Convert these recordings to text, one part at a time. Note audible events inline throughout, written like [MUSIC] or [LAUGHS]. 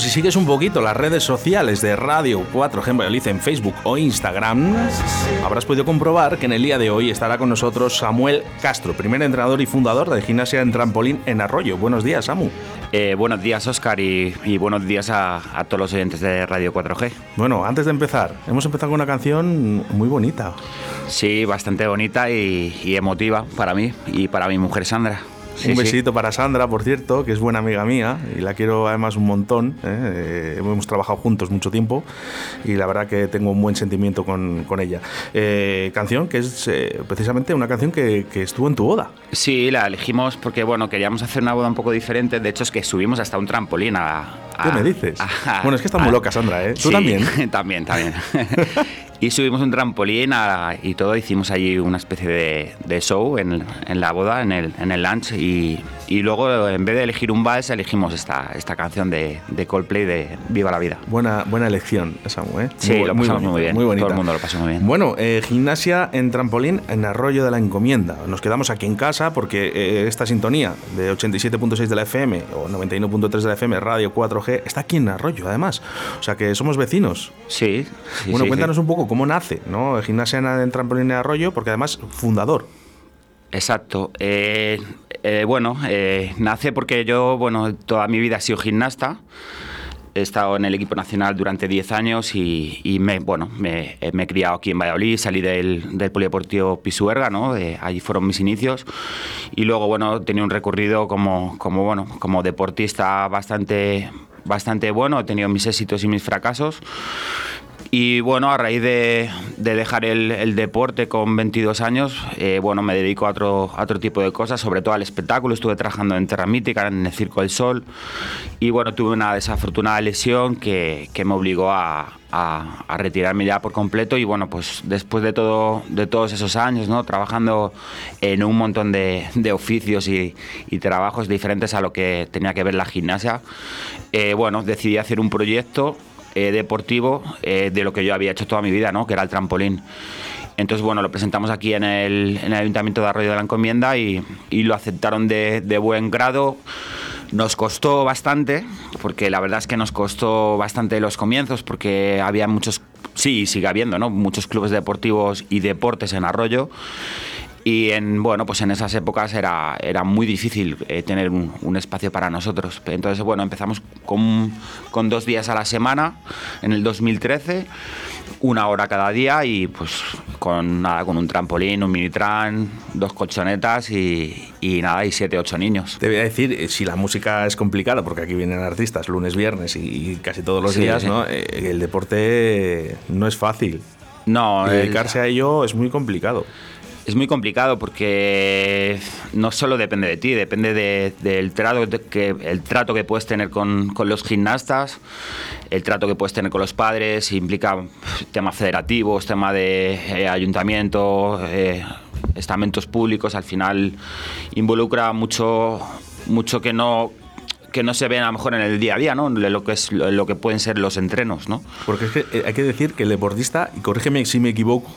si sigues un poquito las redes sociales de Radio 4G en Valladolid en Facebook o Instagram, habrás podido comprobar que en el día de hoy estará con nosotros Samuel Castro, primer entrenador y fundador de Gimnasia en Trampolín en Arroyo. Buenos días, Samu. Eh, buenos días, Oscar, y, y buenos días a, a todos los oyentes de Radio 4G. Bueno, antes de empezar, hemos empezado con una canción muy bonita. Sí, bastante bonita y, y emotiva para mí y para mi mujer Sandra. Sí, un sí. besito para Sandra, por cierto, que es buena amiga mía y la quiero además un montón. ¿eh? Eh, hemos trabajado juntos mucho tiempo y la verdad que tengo un buen sentimiento con, con ella. Eh, canción que es eh, precisamente una canción que, que estuvo en tu boda. Sí, la elegimos porque bueno, queríamos hacer una boda un poco diferente. De hecho, es que subimos hasta un trampolín a. ¿Qué me dices? a- bueno, es que está muy loca, Sandra, ¿eh? ¿Tú Sí, también? [LAUGHS] también, también. y subimos un trampolín a- y todo. Hicimos allí una especie de, de show en, en la boda, en el, en el lunch. Y, y luego, en vez de elegir un vals, elegimos esta, esta canción de, de Coldplay de Viva la Vida. Buena, buena elección, Samu, ¿eh? Sí, lo pasamos bonita, muy bien. Muy bonita. Todo el mundo lo pasó muy bien. Bueno, eh, gimnasia en trampolín en Arroyo de la Encomienda. Nos quedamos aquí en casa porque eh, esta sintonía de 87.6 de la FM o 91.3 de la FM, Radio 4G, está aquí en Arroyo, además. O sea que somos vecinos. Sí, sí, bueno, sí, cuéntanos sí. un poco cómo nace, ¿no? Gimnasia en, trampolín en Arroyo, porque además fundador. Exacto. Eh, eh, bueno, eh, nace porque yo, bueno, toda mi vida he sido gimnasta. He estado en el equipo nacional durante 10 años y, y me, bueno, me, eh, me he criado aquí en Valladolid, salí del, del Polideportivo Pisuerga, ¿no? Eh, allí fueron mis inicios. Y luego, bueno, tenía un recorrido como, como, bueno, como deportista bastante, bastante bueno. He tenido mis éxitos y mis fracasos. Y bueno, a raíz de, de dejar el, el deporte con 22 años, eh, bueno, me dedico a otro, a otro tipo de cosas, sobre todo al espectáculo. Estuve trabajando en Terra Mítica, en el Circo del Sol. Y bueno, tuve una desafortunada lesión que, que me obligó a, a- a retirarme ya por completo. Y bueno, pues después de, todo, de todos esos años, ¿no? Trabajando en un montón de, de oficios y, y trabajos diferentes a lo que tenía que ver la gimnasia, eh, bueno, decidí hacer un proyecto eh, deportivo eh, de lo que yo había hecho toda mi vida, ¿no? que era el trampolín. Entonces, bueno, lo presentamos aquí en el, en el Ayuntamiento de Arroyo de la Encomienda y, y lo aceptaron de, de buen grado. Nos costó bastante, porque la verdad es que nos costó bastante los comienzos, porque había muchos, sí, sigue habiendo, ¿no? Muchos clubes deportivos y deportes en Arroyo. Y en, bueno, pues en esas épocas era, era muy difícil eh, tener un, un espacio para nosotros. Entonces, bueno, empezamos con, con dos días a la semana en el 2013, una hora cada día y pues con nada, con un trampolín, un minitran, dos colchonetas y, y nada, y siete, ocho niños. Te voy a decir, eh, si la música es complicada, porque aquí vienen artistas lunes, viernes y, y casi todos los Sí, días, sí. ¿no? Eh, el deporte no es fácil. No, Y el- dedicarse a ello es muy complicado. Es muy complicado porque no solo depende de ti, depende de- del trato que, el trato que puedes tener con, con los gimnastas, el trato que puedes tener con los padres, implica temas federativos, tema de eh, ayuntamiento, eh, estamentos públicos, al final involucra mucho, mucho que no que no se ve a lo mejor en el día a día, ¿no? Lo que es lo que pueden ser los entrenos, ¿no? Porque es que eh, hay que decir que el deportista, y corrígeme si me equivoco,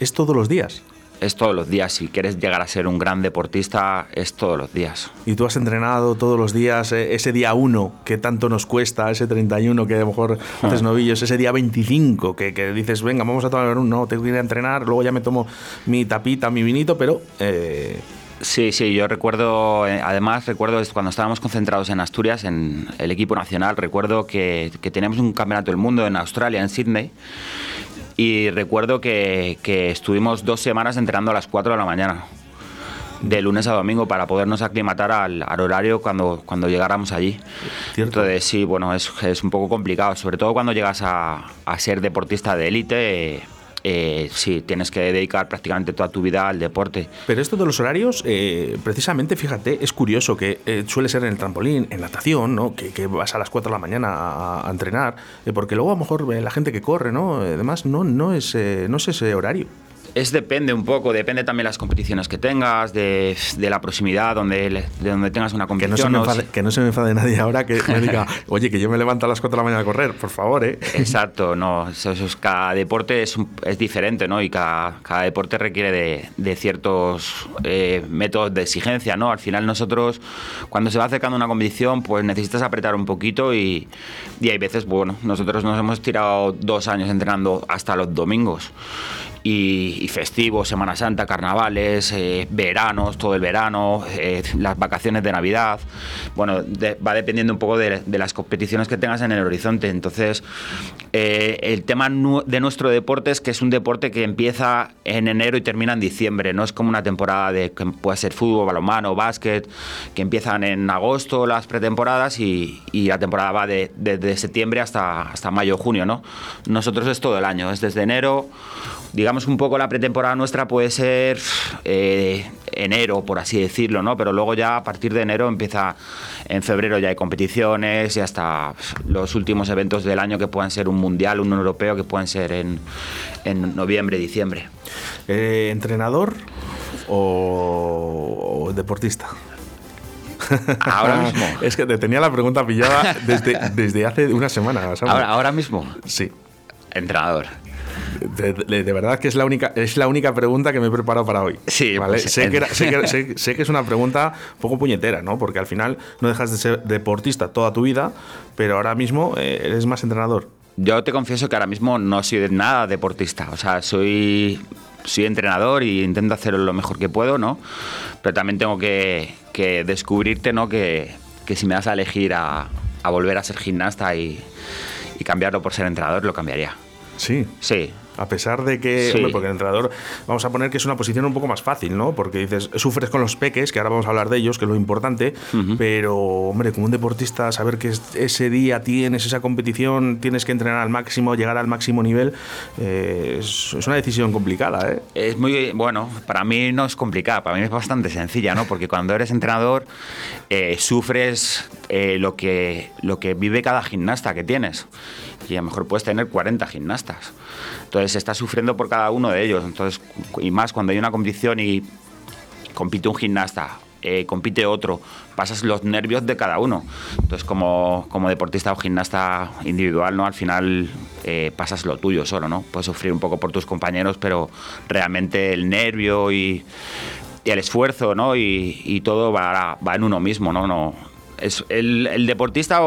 es todos los días. Es todos los días. Si quieres llegar a ser un gran deportista, es todos los días. Y tú has entrenado todos los días, eh, ese día 1 que tanto nos cuesta, ese 31 que a lo mejor Ah. haces novillos, ese día 25 que, que dices, venga, vamos a tomar un, no, tengo que ir a entrenar, luego ya me tomo mi tapita, mi vinito, pero eh, Sí, sí, yo recuerdo, eh, además recuerdo cuando estábamos concentrados en Asturias, en el equipo nacional, recuerdo que, que teníamos un campeonato del mundo en Australia, en Sydney, y recuerdo que, que estuvimos dos semanas entrenando a las 4 de la mañana, de lunes a domingo, para podernos aclimatar al, al horario cuando, cuando llegáramos allí. Cierto. Entonces, sí, bueno, es, es un poco complicado, sobre todo cuando llegas a, a ser deportista de élite. eh, eh, sí, tienes que dedicar prácticamente toda tu vida al deporte. Pero esto de los horarios, eh, precisamente, fíjate, es curioso que eh, suele ser en el trampolín, en natación, ¿no? Que, que vas a las 4 de la mañana a, a entrenar, eh, porque luego a lo mejor la gente que corre, ¿no? Además, no, no, es, no es ese horario. Es depende un poco, depende también las competiciones que tengas, de, de la proximidad, donde, de donde tengas una Que no, competición. se me o enfade, si- que no se me enfade nadie ahora que me diga, [LAUGHS] oye, que yo me levanto a las 4 de la mañana a correr, por favor, ¿eh? Exacto, no, eso, eso es- cada deporte es, un- es diferente, ¿no? Y cada, cada deporte requiere de, de ciertos eh, métodos de exigencia, ¿no? Al final nosotros, cuando se va acercando una competición, pues necesitas apretar un poquito y, y hay veces, bueno, nosotros nos hemos tirado dos años entrenando hasta los domingos. Y, y festivos, Semana Santa, carnavales, eh, veranos, todo el verano, eh, las vacaciones de Navidad. Bueno, de- va dependiendo un poco de, de las competiciones que tengas en el horizonte. Entonces, eh, el tema nu- de nuestro deporte es que es un deporte que empieza en enero y termina en diciembre. No es como una temporada de que puede ser fútbol, balonmano, básquet, que empiezan en agosto las pretemporadas y, y la temporada va de, desde septiembre hasta, hasta mayo, junio, ¿no? Nosotros es todo el año, es desde enero digamos un poco la pretemporada nuestra puede ser eh, enero, por así decirlo, ¿no? Pero luego ya a partir de enero empieza, en febrero ya hay competiciones y hasta los últimos eventos del año que puedan ser un mundial, un europeo, que pueden ser en, en noviembre, diciembre. Eh, ¿Entrenador o, o deportista? Ahora [LAUGHS] mismo. es que te tenía la pregunta pillada desde, desde hace una semana. ¿sabes? Ahora, ahora mismo, Sí. entrenador. De, de- de verdad que es la única es la única pregunta que me he preparado para hoy. Sí, ¿vale? pues, sé, que era- sé que- [LAUGHS] sé- sé que es una pregunta un poco puñetera, ¿no? Porque al final no dejas de ser deportista toda tu vida, pero ahora mismo eh, eres más entrenador. Yo te confieso que ahora mismo no soy de nada deportista. O sea, soy, soy entrenador y intento hacerlo lo mejor que puedo, ¿no? Pero también tengo que, que descubrirte, ¿no? Que, que si me das a elegir a, a volver a ser gimnasta y, y cambiarlo por ser entrenador, lo cambiaría. Sí. Sí, A pesar de que, Sí. hombre, porque el entrenador, vamos a poner que es una posición un poco más fácil, ¿no? Porque dices, sufres con los peques, que ahora vamos a hablar de ellos, que es lo importante, pero, hombre, como un deportista, saber que es- ese día tienes esa competición, tienes que entrenar al máximo, llegar al máximo nivel, eh, es, es una decisión complicada, ¿eh? Es muy, bueno, para mí no es complicada, para mí es bastante sencilla, ¿no? Porque cuando eres entrenador eh, sufres eh, lo, que, lo que vive cada gimnasta que tienes. Y a lo mejor puedes tener 40 gimnastas. Entonces estás sufriendo por cada uno de ellos. Entonces, y más cuando hay una competición y compite un gimnasta, eh, compite otro, pasas los nervios de cada uno. Entonces, como, como deportista o gimnasta individual, ¿no? Al final eh, pasas lo tuyo solo, ¿no? Puedes sufrir un poco por tus compañeros, pero realmente el nervio y, el esfuerzo, ¿no? Y, todo va, va en uno mismo, ¿no? no es el, deportista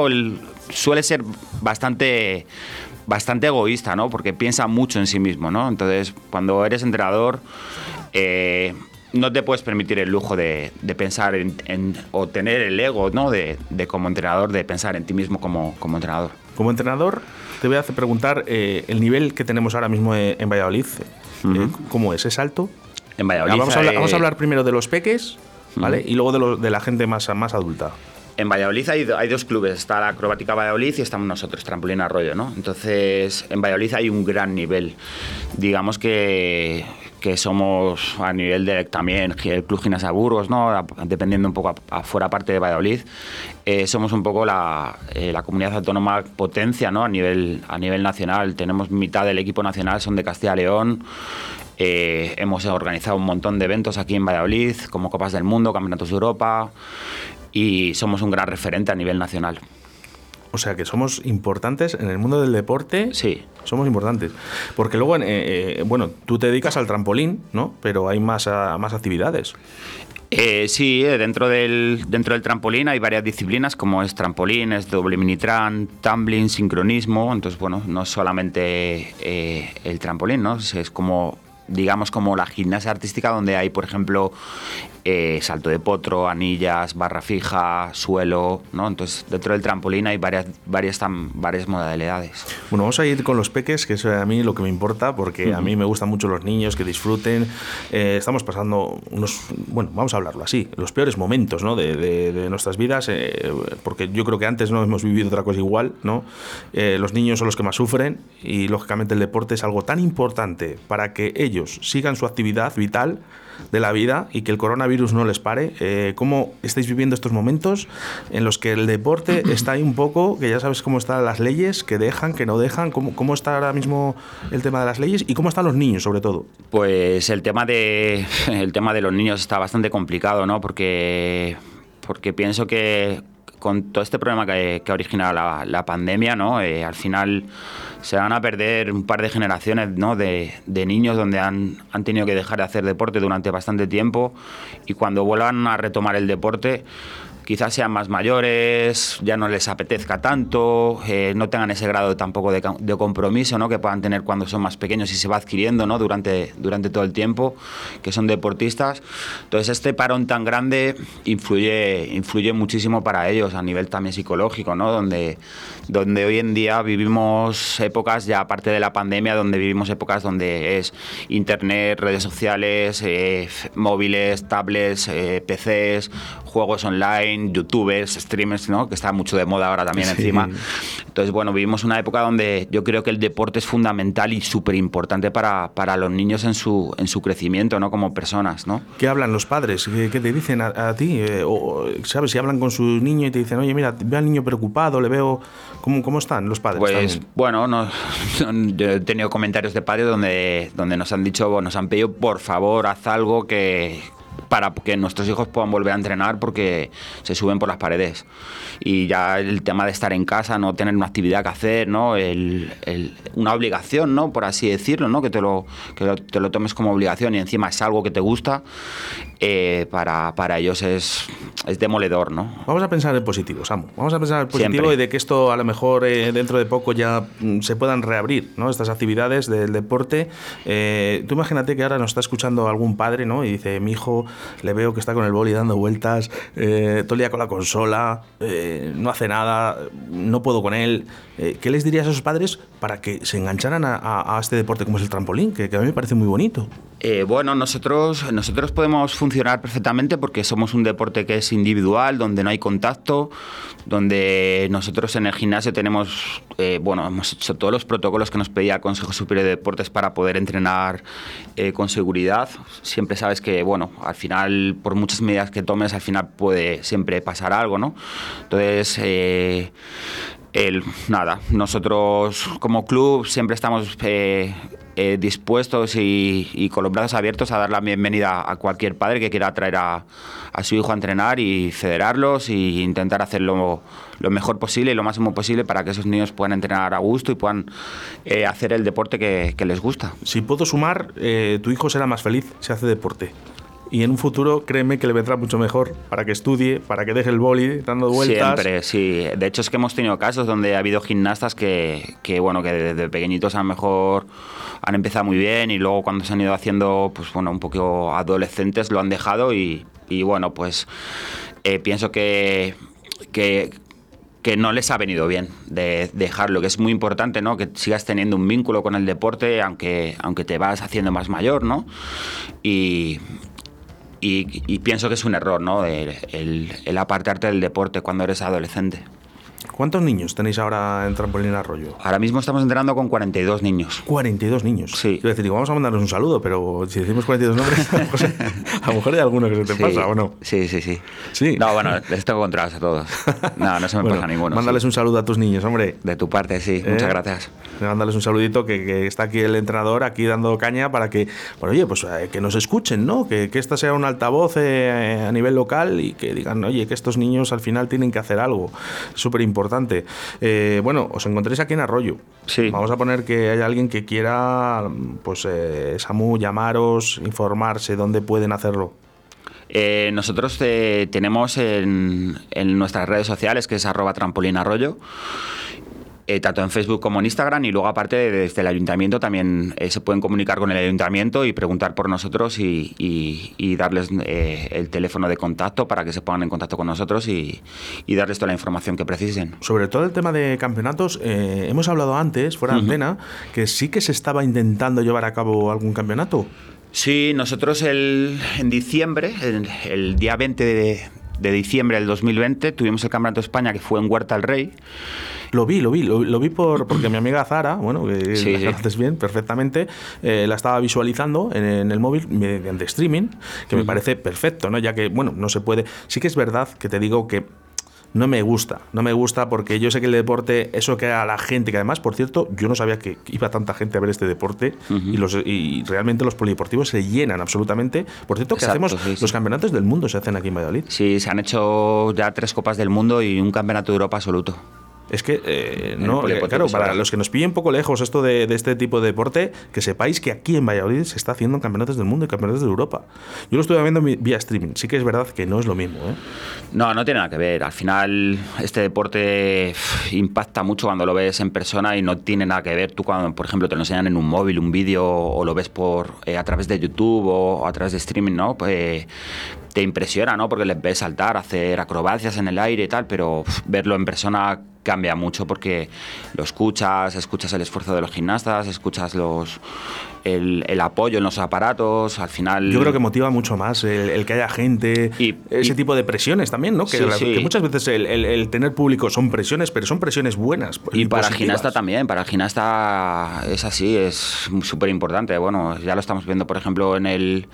suele ser bastante bastante egoísta, ¿no? Porque piensa mucho en sí mismo, ¿no? Entonces, cuando eres entrenador, eh, no te puedes permitir el lujo de, de pensar en, en- o tener el ego, ¿no? De, de como entrenador, de pensar en ti mismo como, como entrenador. Como entrenador, te voy a hacer preguntar eh, el nivel que tenemos ahora mismo en, en Valladolid. eh, ¿Cómo es? ¿Es alto? En Valladolid. vamos, a hablar, eh, vamos a hablar primero de los peques, ¿vale? Y luego de, lo- de la gente más, más adulta. En Valladolid hay, dos clubes, está la Acrobática Valladolid y estamos nosotros, Trampolín Arroyo, ¿no? Entonces, en Valladolid hay un gran nivel. Digamos que, que somos a nivel de también el Club Gimnasia Burgos, ¿no? Dependiendo un poco afuera parte de Valladolid, eh, somos un poco la, eh, la comunidad autónoma potencia, ¿no? A nivel, a nivel nacional. Tenemos mitad del equipo nacional, son de Castilla y León. Eh, hemos organizado un montón de eventos aquí en Valladolid, como Copas del Mundo, Campeonatos de Europa, y somos un gran referente a nivel nacional. O sea que somos importantes en el mundo del deporte. Sí. Somos importantes. Porque luego, eh, eh, bueno, tú te dedicas al trampolín, ¿no? Pero hay más, ah, más actividades. Eh, sí, eh, dentro del, dentro del trampolín hay varias disciplinas como es trampolín, es doble minitran, tumbling, sincronismo. Entonces, bueno, no solamente el trampolín, ¿no? Es como, digamos, como la gimnasia artística donde hay, por ejemplo, eh, salto de potro, anillas, barra fija, suelo, ¿no? Entonces, dentro del trampolín hay varias, varias, tam- varias modalidades. Bueno, vamos a ir con los peques, que es a mí lo que me importa, porque a mí me gustan mucho los niños, que disfruten. Eh, estamos pasando unos, bueno, vamos a hablarlo así, los peores momentos ¿no? de, de- de nuestras vidas, eh, porque yo creo que antes no hemos vivido otra cosa igual, ¿no? Eh, los niños son los que más sufren y lógicamente el deporte es algo tan importante para que ellos sigan su actividad vital de la vida y que el coronavirus no les pare. Eh, ¿Cómo estáis viviendo estos momentos en los que el deporte [CLEARS THROAT] está ahí un poco, que ya sabes cómo están las leyes, que dejan, que no dejan? ¿Cómo, cómo está ahora mismo el tema de las leyes y cómo están los niños, sobre todo? Pues el tema de, el tema de los niños está bastante complicado, ¿no? Porque, porque pienso que con todo este problema que, que ha originado la, la pandemia, ¿no? Eh, al final se van a perder un par de generaciones ¿no? de, de niños donde han, han tenido que dejar de hacer deporte durante bastante tiempo y cuando vuelvan a retomar el deporte quizás sean más mayores, ya no les apetezca tanto, eh, no tengan ese grado tampoco de, de compromiso ¿no? que puedan tener cuando son más pequeños y se va adquiriendo ¿no? durante, durante todo el tiempo, que son deportistas. Entonces este parón tan grande influye, influye muchísimo para ellos a nivel también psicológico, ¿no? donde, donde hoy en día vivimos épocas, ya aparte de la pandemia, donde vivimos épocas donde es internet, redes sociales, eh, móviles, tablets, eh, PCs, juegos online, youtubers, streamers, ¿no? que está mucho de moda ahora también Sí. encima. Entonces, bueno, vivimos una época donde yo creo que el deporte es fundamental y súper importante para, para los niños en su, en su crecimiento, ¿no? Como personas, ¿no? ¿Qué hablan los padres? ¿Qué, qué te dicen a, a ti? Eh, o, ¿Sabes? Si hablan con su niño y te dicen, oye, mira, veo al niño preocupado, le veo... ¿Cómo, cómo están los padres? Pues también? bueno, no, [LAUGHS] no, yo he tenido comentarios de padres donde, donde nos han dicho, nos han pedido, por favor, haz algo que para que nuestros hijos puedan volver a entrenar porque se suben por las paredes. Y ya el tema de estar en casa, no tener una actividad que hacer, ¿no? El- el- una obligación, ¿no? Por así decirlo, ¿no? Que te lo, que lo- te lo tomes como obligación y encima es algo que te gusta, eh, para, para ellos es, es demoledor, ¿no? Vamos a pensar en positivo, Samu. Vamos a pensar en positivo Siempre. y de que esto a lo mejor eh, dentro de poco ya mm, se puedan reabrir, ¿no? Estas actividades del deporte. Eh, tú imagínate que ahora nos está escuchando algún padre, ¿no? Y dice, mi hijo le veo que está con el boli dando vueltas, eh, todo el día con la consola, eh, no hace nada, no puedo con él. Eh, ¿Qué les dirías a esos padres para que se engancharan a, este deporte como es el trampolín, que, a mí me parece muy bonito? Eh, bueno, nosotros, nosotros podemos funcionar perfectamente porque somos un deporte que es individual, donde no hay contacto, donde nosotros en el gimnasio tenemos, eh, bueno, hemos hecho todos los protocolos que nos pedía el Consejo Superior de Deportes para poder entrenar con seguridad. Siempre sabes que, bueno, al final, por muchas medidas que tomes, al final puede siempre pasar algo, ¿no? Entonces, el, nada, nosotros como club siempre estamos eh, eh, dispuestos y, con los brazos abiertos a dar la bienvenida a cualquier padre que quiera traer a, su hijo a entrenar y federarlos e intentar hacerlo lo mejor posible y lo máximo posible para que esos niños puedan entrenar a gusto y puedan eh, hacer el deporte que, que les gusta. Si puedo sumar, tu hijo será más feliz si hace deporte. Y en un futuro, créeme que le vendrá mucho mejor para que estudie, para que deje el boli dando vueltas. Siempre, sí. De hecho, es que hemos tenido casos donde ha habido gimnastas que, que, bueno, que desde pequeñitos a lo mejor han empezado muy bien y luego cuando se han ido haciendo, pues bueno, un poco adolescentes lo han dejado y, y bueno, pues eh, pienso que, que, que no les ha venido bien de dejarlo, que es muy importante, ¿no? Que sigas teniendo un vínculo con el deporte, aunque, aunque te vas haciendo más mayor, ¿no? Y, y, y pienso que es un error, ¿no? El, el- el apartarte del deporte cuando eres adolescente. ¿Cuántos niños tenéis ahora en Trampolín Arroyo? Ahora mismo estamos entrenando con 42 niños. 42 niños. Sí. Quiero decir, digo, vamos a mandarles un saludo, pero si decimos 42 nombres, a lo mejor, a lo mejor hay alguno que se te Sí, pasa, ¿o no? Sí, sí, sí. Sí. No, bueno, les tengo controlados a todos. No, no se me [LAUGHS] Bueno, pasa ninguno. Mándales sí. un saludo a tus niños, hombre. De tu parte, sí. ¿Eh? Muchas gracias. Mándales un saludito que, que está aquí el entrenador, aquí dando caña para que, bueno, oye, pues eh, que nos escuchen, ¿no? Que, que esta sea un altavoz eh, a nivel local y que digan, oye, que estos niños al final tienen que hacer algo. Súper importante. Eh, bueno, os encontréis aquí en Arroyo. Sí. Vamos a poner que hay alguien que quiera, pues, eh, Samu, llamaros, informarse, dónde pueden hacerlo. Eh, nosotros eh, tenemos en, en nuestras redes sociales, que es arroba trampolín arroyo, eh, tanto en Facebook como en Instagram, y luego aparte desde el ayuntamiento también eh, se pueden comunicar con el ayuntamiento y preguntar por nosotros y, y- y darles eh, el teléfono de contacto para que se pongan en contacto con nosotros y, y darles toda la información que precisen. Sobre todo el tema de campeonatos, hemos hablado antes, fuera de antena, que sí que se estaba intentando llevar a cabo algún campeonato. Sí, nosotros el, en diciembre, el, el día 20 de, de diciembre del 2020, tuvimos el Campeonato de España que fue en Huerta del Rey. Lo vi, lo vi, lo, lo vi por, porque mi amiga Zara, bueno, que Sí, la sí. conoces bien, perfectamente, eh, la estaba visualizando en, en el móvil mediante streaming, que me parece perfecto, ¿no? Ya que, bueno, no se puede. Sí que es verdad que te digo que no me gusta, no me gusta porque yo sé que el deporte, eso que a la gente, que además, por cierto, yo no sabía que iba tanta gente a ver este deporte y, los, y realmente los polideportivos se llenan absolutamente. Por cierto, que Exacto, hacemos sí, sí. los campeonatos del mundo se hacen aquí en Valladolid. Sí, se han hecho ya tres Copas del Mundo y un Campeonato de Europa absoluto. Es que, eh, no, claro, para los que nos pillen un poco lejos esto de, de este tipo de deporte, que sepáis que aquí en Valladolid se está haciendo campeonatos del mundo y campeonatos de Europa. Yo lo estuve viendo vía streaming, sí que es verdad que no es lo mismo. ¿eh? No, no tiene nada que ver. Al final, este deporte impacta mucho cuando lo ves en persona y no tiene nada que ver. Tú, cuando, por ejemplo, te lo enseñan en un móvil, un vídeo, o lo ves por eh, a través de YouTube o, a través de streaming, ¿no? Pues, te impresiona, ¿no? Porque les ves saltar, hacer acrobacias en el aire y tal, pero verlo en persona cambia mucho porque lo escuchas, escuchas el esfuerzo de los gimnastas, escuchas los el, el apoyo en los aparatos, al final... Yo creo que motiva mucho más el, el que haya gente, Y- ese y- tipo de presiones también, ¿no? Que, Sí, la- sí. que muchas veces el, el- tener público son presiones, pero son presiones buenas. Y para el gimnasta también, para el gimnasta es así, es súper importante. Bueno, ya lo estamos viendo, por ejemplo, en el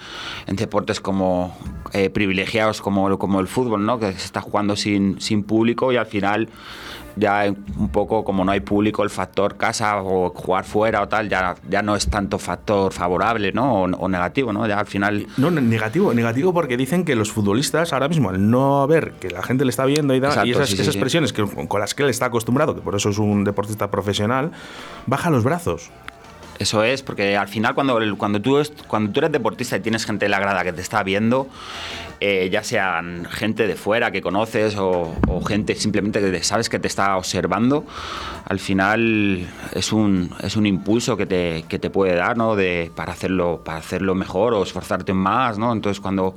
en deportes como eh, privilegiados como, como el fútbol, ¿no? Que se está jugando sin, sin público y al final ya un poco como no hay público, el factor casa o jugar fuera o tal, ya, ya no es tanto factor favorable, ¿no? O, o negativo, ¿no? Ya al final... No, negativo, negativo porque dicen que los futbolistas ahora mismo, al no ver que la gente le está viendo y, da- Exacto, y esas, sí, sí, esas sí. presiones que, con las que él está acostumbrado, que por eso es un deportista profesional, baja los brazos. Eso es, porque al final cuando, cuando, tú, cuando tú eres deportista y tienes gente en la grada que te está viendo, eh, ya sean gente de fuera que conoces o, o gente simplemente que sabes que te está observando, al final es un, es un impulso que te, que te puede dar ¿no? de, para, hacerlo, para hacerlo mejor o esforzarte más. ¿no? Entonces cuando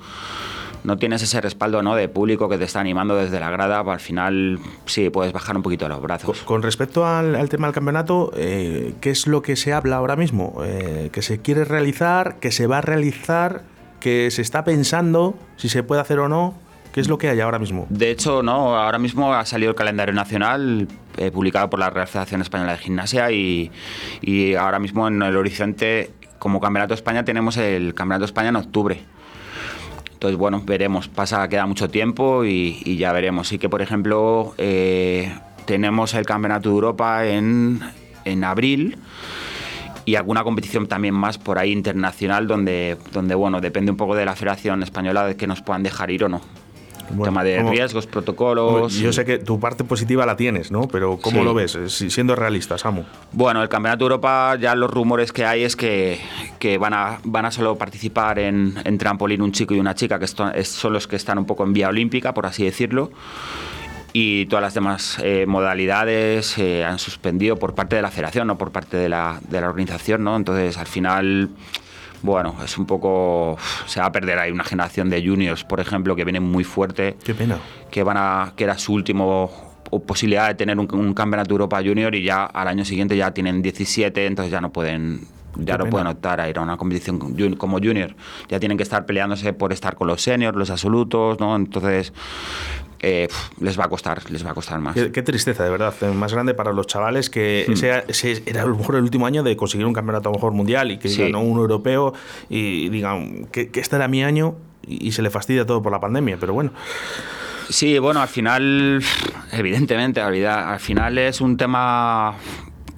no tienes ese respaldo ¿no? de público que te está animando desde la grada, pues al final sí, puedes bajar un poquito los brazos. con respecto al, al tema del campeonato, eh, ¿qué es lo que se habla ahora mismo? Eh, ¿Que se quiere realizar? ¿Que se va a realizar? ¿Que se está pensando si se puede hacer o no? ¿Qué es lo que hay ahora mismo? De hecho, no, ahora mismo ha salido el calendario nacional eh, publicado por la Real Federación Española de Gimnasia y, y ahora mismo en el horizonte, como Campeonato de España, tenemos el Campeonato de España en octubre. Entonces, bueno, veremos. Pasa, queda mucho tiempo y, ya veremos. Sí que, por ejemplo, eh, tenemos el Campeonato de Europa en, en abril y alguna competición también más por ahí internacional donde, donde, bueno, depende un poco de la Federación Española de que nos puedan dejar ir o no. Bueno, tema de ¿cómo- riesgos, protocolos. Yo sé que tu parte positiva la tienes, ¿no? Pero ¿cómo Sí. lo ves? Eh, si- Siendo realista, Samu. Bueno, el Campeonato de Europa, ya los rumores que hay es que, que van, a, van a solo participar en, en trampolín un chico y una chica, que son los que están un poco en vía olímpica, por así decirlo. Y todas las demás eh, modalidades se han suspendido por parte de la federación, no por parte de la, de la organización, ¿no? Entonces, al final, bueno, es un poco... Se va a perder ahí una generación de juniors, por ejemplo, que viene muy fuerte Qué pena. que van a que era su último posibilidad de tener un, un campeonato de Europa Junior y ya al año siguiente ya tienen 17, entonces ya no pueden ya Qué no pena. pueden optar a ir a una competición como junior. Ya tienen que estar peleándose por estar con los seniors, los absolutos, ¿no? Entonces eh, les va a costar, les va a costar más. Qué, qué tristeza, de verdad. Eh, Más grande para los chavales que Hmm. ese, ese era a lo mejor el último año de conseguir un campeonato a lo mejor mundial y que Sí. ganó un europeo y digan que, que este era mi año y, y se le fastidia todo por la pandemia. Pero bueno, Sí, bueno, al final, evidentemente, al final es un tema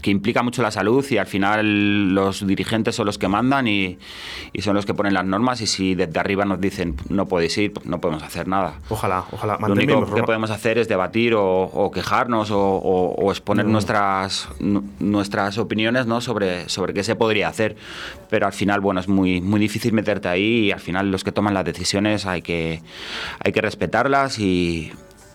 que implica mucho la salud y al final los dirigentes son los que mandan y, y son los que ponen las normas y si desde arriba nos dicen no podéis ir, pues no podemos hacer nada. ojalá, ojalá. Lo único que podemos hacer es debatir o, o quejarnos o, o- o exponer nuestras, nu- nuestras opiniones ¿no? sobre, sobre qué se podría hacer. Pero al final, bueno, es muy, muy difícil meterte ahí y al final los que toman las decisiones hay que, hay que respetarlas y,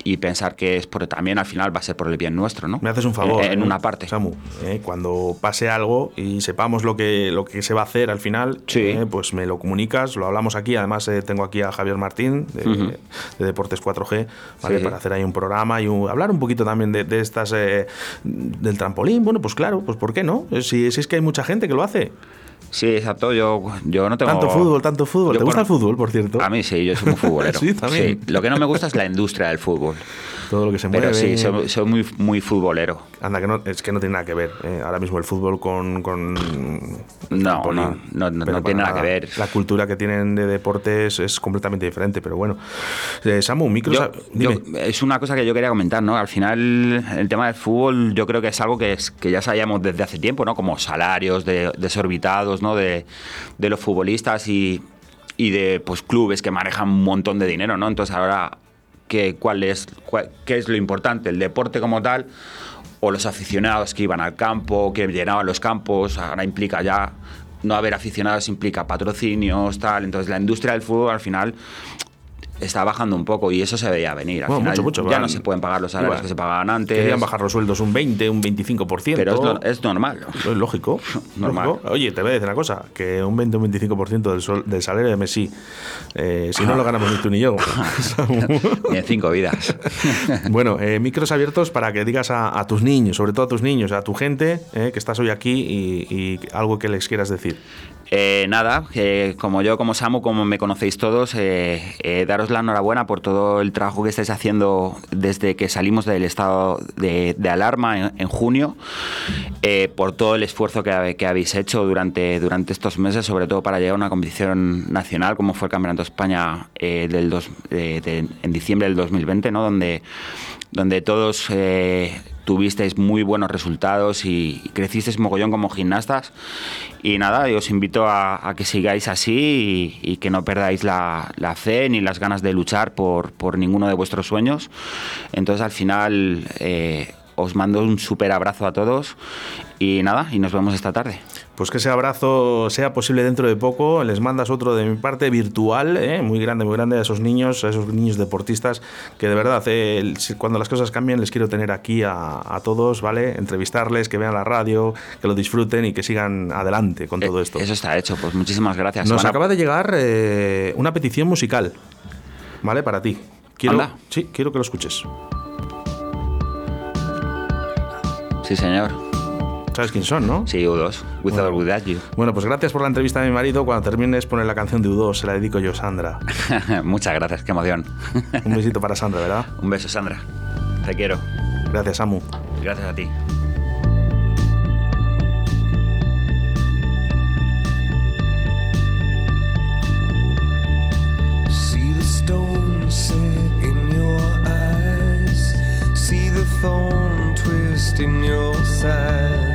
y pensar que es por, también al final va a ser por el bien nuestro, ¿no? Me haces un favor. En, en ¿eh? una parte. Samu, ¿eh? cuando pase algo y sepamos lo que, lo que se va a hacer al final, Sí. ¿eh? pues me lo comunicas, lo hablamos aquí. Además, eh, tengo aquí a Javier Martín de, Deportes 4G ¿vale? Sí. para hacer ahí un programa y un- hablar un poquito también de, de estas eh, del trampolín. Bueno, pues claro, pues ¿por qué no? Eh, Si, si es que hay mucha gente que lo hace. Sí, exacto. Yo, yo no tengo. Tanto fútbol, tanto fútbol. Yo ¿Te gusta el fútbol, por cierto? A mí sí, yo soy muy futbolero. [LAUGHS] Sí, también. Lo que no me gusta es la industria del fútbol. Todo lo que se mueve. Pero sí, soy, soy muy, muy futbolero. Anda, que no, es que no tiene nada que ver eh, ahora mismo el fútbol con. con No, no, no, no, tiene nada que ver. La cultura que tienen de deportes es completamente diferente, pero bueno. Eh, Samu, micro. Yo- sa- dime. yo- es una cosa que yo quería comentar, ¿no? Al final, el tema del fútbol, yo creo que es algo que, es, que ya sabíamos desde hace tiempo, ¿no? Como salarios de, desorbitados, ¿no? De, de los futbolistas y, y de pues clubes que manejan un montón de dinero, ¿no? Entonces ahora, ¿qué, cuál es, cuál- ¿qué es lo importante? ¿El deporte como tal? ¿O los aficionados que iban al campo, que llenaban los campos? Ahora implica ya no haber aficionados implica patrocinios, tal. Entonces la industria del fútbol al final está bajando un poco y eso se veía venir. Al Bueno, final mucho, mucho. ya van- no se pueden pagar los salarios que se pagaban antes. Querían bajar los sueldos un 20, un 25%. pero es, es normal. Es lógico. [LAUGHS] Normal. lógico. Oye, te voy a decir una cosa: que un 20 o un 25% del, sol- del salario de Messi, eh, si no lo ganamos ni tú ni yo. [LAUGHS] Ni en cinco vidas. [LAUGHS] bueno, eh, micros abiertos para que digas a, a tus niños, sobre todo a tus niños, a tu gente, eh, que estás hoy aquí y, y algo que les quieras decir. Eh, nada, eh, como yo, como Samu, como me conocéis todos, eh, eh, daros la enhorabuena por todo el trabajo que estáis haciendo desde que salimos del estado de, alarma en, junio, por todo el esfuerzo que, habéis hecho durante, durante estos meses, sobre todo para llegar a una competición nacional como fue el Campeonato de España en diciembre del 2020, ¿no? donde, donde todos eh, tuvisteis muy buenos resultados y, crecisteis mogollón como gimnastas. Y nada, os invito a, que sigáis así y, que no perdáis la, la fe ni las ganas de luchar por, por ninguno de vuestros sueños. Entonces al final eh, os mando un súper abrazo a todos y nada, y nos vemos esta tarde. Pues que ese abrazo sea posible dentro de poco. Les mandas otro de mi parte virtual, ¿eh? muy grande, muy grande a esos niños, a esos niños deportistas que de verdad, eh, cuando las cosas cambian, les quiero tener aquí a, a todos, ¿vale? Entrevistarles, que vean la radio, que lo disfruten y que sigan adelante con todo Eh, esto. Eso está hecho, pues muchísimas gracias. Nos acaba de llegar eh, una petición musical, ¿vale? Para ti. Quiero, Anda. sí, quiero que lo escuches. Sí, señor. ¿Sabes quién son, no? Sí, U2. With or without you. Bueno, pues gracias por la entrevista a mi marido. Cuando termines, poner la canción de U2, se la dedico yo, Sandra. [LAUGHS] Muchas gracias, qué emoción. Un besito para Sandra, ¿verdad? [LAUGHS] Un beso, Sandra. Te quiero. Gracias, Samu. Gracias a ti. See the stone set in your eyes. See the thorn twist in your side.